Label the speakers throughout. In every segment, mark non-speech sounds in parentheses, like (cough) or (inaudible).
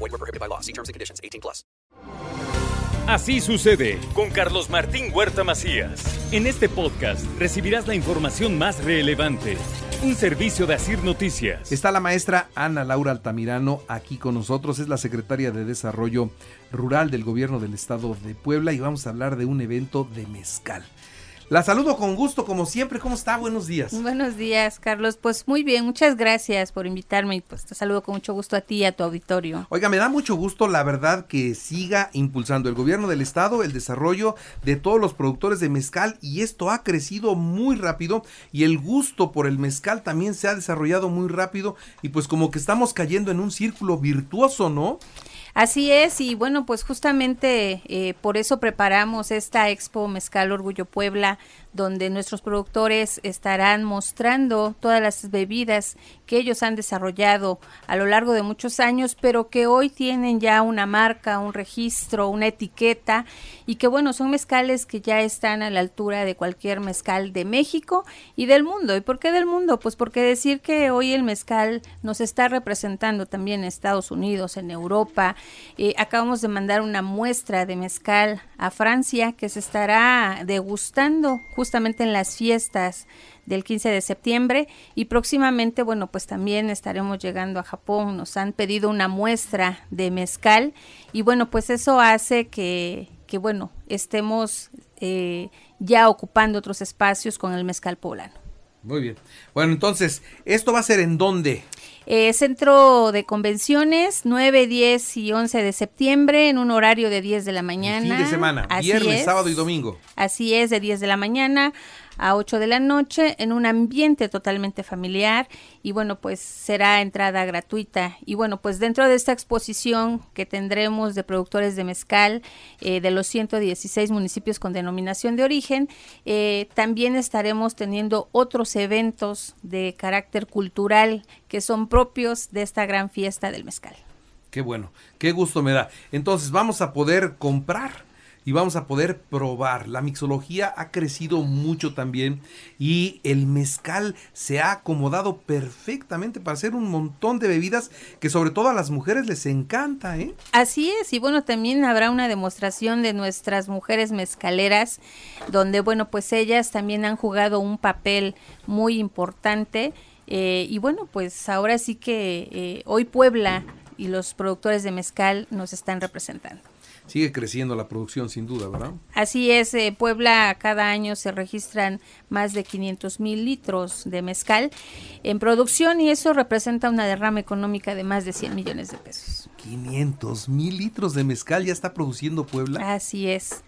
Speaker 1: Void were prohibited by law. See terms and conditions. 18 plus.
Speaker 2: Así sucede con Carlos Martín Huerta Macías. En este podcast recibirás la información más relevante. Un servicio de Asir Noticias.
Speaker 3: Está la maestra Ana Laura Altamirano aquí con nosotros, es la secretaria de Desarrollo Rural del Gobierno del Estado de Puebla y vamos a hablar de un evento de mezcal. La saludo con gusto, como siempre. ¿Cómo está? Buenos días.
Speaker 4: Buenos días, Carlos. Pues muy bien, muchas gracias por invitarme y pues te saludo con mucho gusto a ti y a tu auditorio.
Speaker 3: Oiga, me da mucho gusto, la verdad, que siga impulsando el gobierno del estado el desarrollo de todos los productores de mezcal y esto ha crecido muy rápido y el gusto por el mezcal también se ha desarrollado muy rápido y pues como que estamos cayendo en un círculo virtuoso, ¿no?
Speaker 4: Así es, y bueno, pues justamente eh, por eso preparamos esta Expo Mezcal Orgullo Puebla donde nuestros productores estarán mostrando todas las bebidas que ellos han desarrollado a lo largo de muchos años, pero que hoy tienen ya una marca, un registro, una etiqueta y que bueno, son mezcales que ya están a la altura de cualquier mezcal de México y del mundo. ¿Y por qué del mundo? Pues porque decir que hoy el mezcal nos está representando también en Estados Unidos, en Europa. Eh, acabamos de mandar una muestra de mezcal a Francia que se estará degustando justamente en las fiestas del 15 de septiembre y próximamente, bueno, pues también estaremos llegando a Japón, nos han pedido una muestra de mezcal y bueno, pues eso hace que, que bueno, estemos eh, ya ocupando otros espacios con el mezcal poblano.
Speaker 3: Muy bien. Bueno, entonces, ¿esto va a ser en dónde?
Speaker 4: Eh, centro de convenciones, 9, 10 y 11 de septiembre, en un horario de 10 de la mañana.
Speaker 3: Fin de semana, viernes, sábado y domingo.
Speaker 4: Así es, de 10 de la mañana a 8 de la noche en un ambiente totalmente familiar y bueno pues será entrada gratuita y bueno pues dentro de esta exposición que tendremos de productores de mezcal eh, de los 116 municipios con denominación de origen eh, también estaremos teniendo otros eventos de carácter cultural que son propios de esta gran fiesta del mezcal.
Speaker 3: Qué bueno, qué gusto me da. Entonces vamos a poder comprar y vamos a poder probar. La mixología ha crecido mucho también y el mezcal se ha acomodado perfectamente para hacer un montón de bebidas que sobre todo a las mujeres les encanta, ¿eh?
Speaker 4: Así es, y bueno, también habrá una demostración de nuestras mujeres mezcaleras donde bueno, pues ellas también han jugado un papel muy importante eh, y bueno, pues ahora sí que eh, hoy Puebla y los productores de mezcal nos están representando
Speaker 3: sigue creciendo la producción sin duda, ¿verdad?
Speaker 4: Así es, eh, Puebla cada año se registran más de 500 mil litros de mezcal en producción y eso representa una derrama económica de más de 100 millones de pesos.
Speaker 3: 500 mil litros de mezcal ya está produciendo Puebla.
Speaker 4: Así es.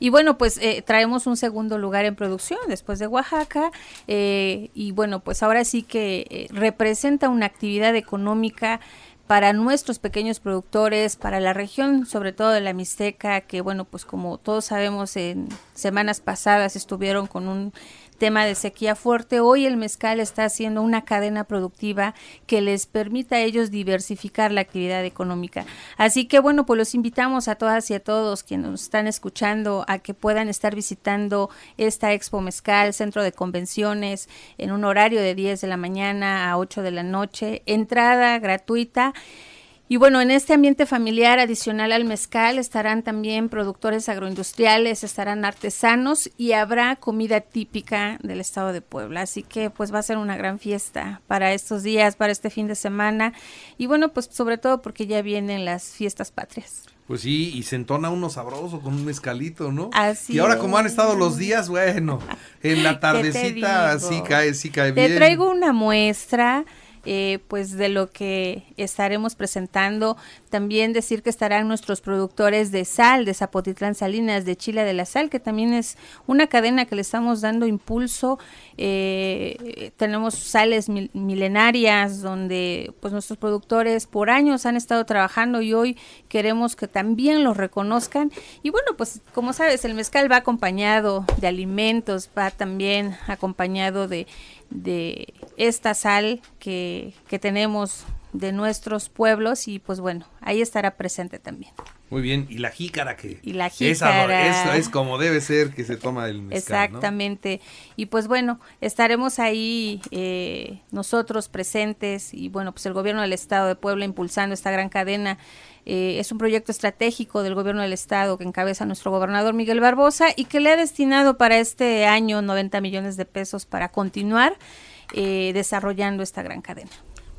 Speaker 4: Y bueno, pues eh, traemos un segundo lugar en producción después de Oaxaca. Eh, y bueno, pues ahora sí que representa una actividad económica para nuestros pequeños productores, para la región, sobre todo de la Mixteca, que bueno, pues como todos sabemos, en semanas pasadas estuvieron con un tema de sequía fuerte, hoy el mezcal está haciendo una cadena productiva que les permita a ellos diversificar la actividad económica. Así que bueno, pues los invitamos a todas y a todos quienes nos están escuchando a que puedan estar visitando esta Expo Mezcal, centro de convenciones, en un horario de 10 de la mañana a 8 de la noche, entrada gratuita. Y bueno, en este ambiente familiar adicional al mezcal estarán también productores agroindustriales, estarán artesanos y habrá comida típica del estado de Puebla. Así que pues va a ser una gran fiesta para estos días, para este fin de semana. Y bueno, pues sobre todo porque ya vienen las fiestas patrias.
Speaker 3: Pues sí, y se entona uno sabroso con un mezcalito, ¿no?
Speaker 4: Así
Speaker 3: y ahora como han estado los días, bueno, en la (laughs) tardecita sí cae, sí cae bien.
Speaker 4: Te traigo una muestra eh, pues de lo que estaremos presentando. También decir que estarán nuestros productores de sal, de Zapotitlán Salinas, de Chile de la Sal, que también es una cadena que le estamos dando impulso. Eh, tenemos sales milenarias donde pues nuestros productores por años han estado trabajando y hoy queremos que también los reconozcan. Y bueno, pues como sabes, el mezcal va acompañado de alimentos, va también acompañado de, de esta sal que, que tenemos de nuestros pueblos y pues bueno, ahí estará presente también.
Speaker 3: Muy bien, y la jícara que
Speaker 4: y la jícara.
Speaker 3: Es, como debe ser que se toma el
Speaker 4: mezcal, Exactamente. Y pues bueno, estaremos ahí eh, nosotros presentes y bueno, pues el gobierno del estado de Puebla impulsando esta gran cadena. Eh, es un proyecto estratégico del gobierno del estado que encabeza nuestro gobernador Miguel Barbosa y que le ha destinado para este año 90 millones de pesos para continuar eh, desarrollando esta gran cadena.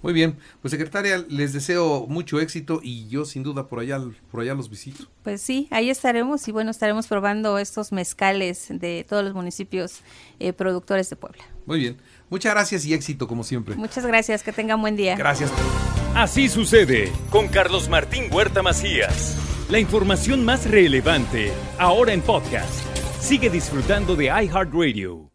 Speaker 3: Muy bien, pues secretaria, les deseo mucho éxito y yo sin duda por allá, por allá los visito.
Speaker 4: Pues sí, ahí estaremos y bueno, estaremos probando estos mezcales de todos los municipios eh, productores de Puebla.
Speaker 3: Muy bien, muchas gracias y éxito como siempre.
Speaker 4: Muchas gracias, que tengan buen día.
Speaker 3: Gracias.
Speaker 2: Así sucede con Carlos Martín Huerta Macías. La información más relevante ahora en podcast. Sigue disfrutando de iHeartRadio.